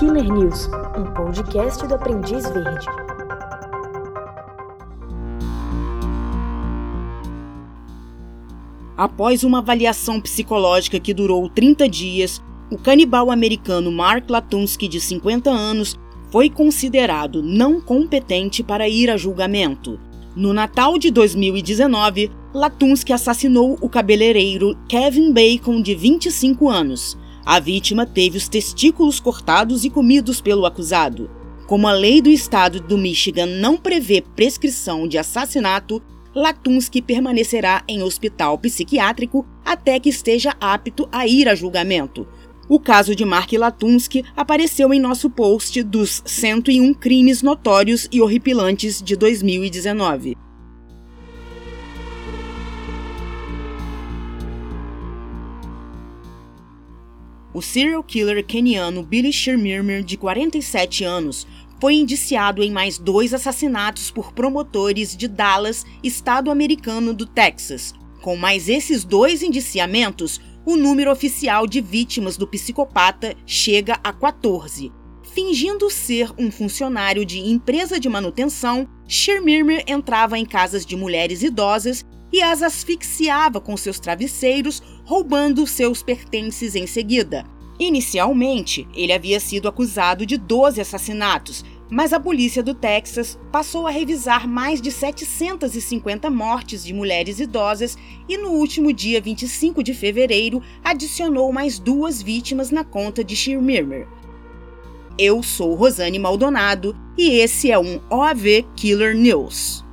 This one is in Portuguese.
Killer News, um podcast do Aprendiz Verde. Após uma avaliação psicológica que durou 30 dias, o canibal americano Mark Latunsky, de 50 anos, foi considerado não competente para ir a julgamento. No Natal de 2019, Latunsky assassinou o cabeleireiro Kevin Bacon, de 25 anos. A vítima teve os testículos cortados e comidos pelo acusado. Como a lei do estado do Michigan não prevê prescrição de assassinato, Latunsky permanecerá em hospital psiquiátrico até que esteja apto a ir a julgamento. O caso de Mark Latunsky apareceu em nosso post dos 101 crimes notórios e horripilantes de 2019. O serial killer keniano Billy Shirmirmir, de 47 anos, foi indiciado em mais dois assassinatos por promotores de Dallas, estado americano do Texas. Com mais esses dois indiciamentos, o número oficial de vítimas do psicopata chega a 14. Fingindo ser um funcionário de empresa de manutenção, Shermirmer entrava em casas de mulheres idosas e as asfixiava com seus travesseiros, roubando seus pertences em seguida. Inicialmente, ele havia sido acusado de 12 assassinatos, mas a polícia do Texas passou a revisar mais de 750 mortes de mulheres idosas e, no último dia 25 de fevereiro, adicionou mais duas vítimas na conta de Schirmirmer. Eu sou Rosane Maldonado e esse é um OAV Killer News.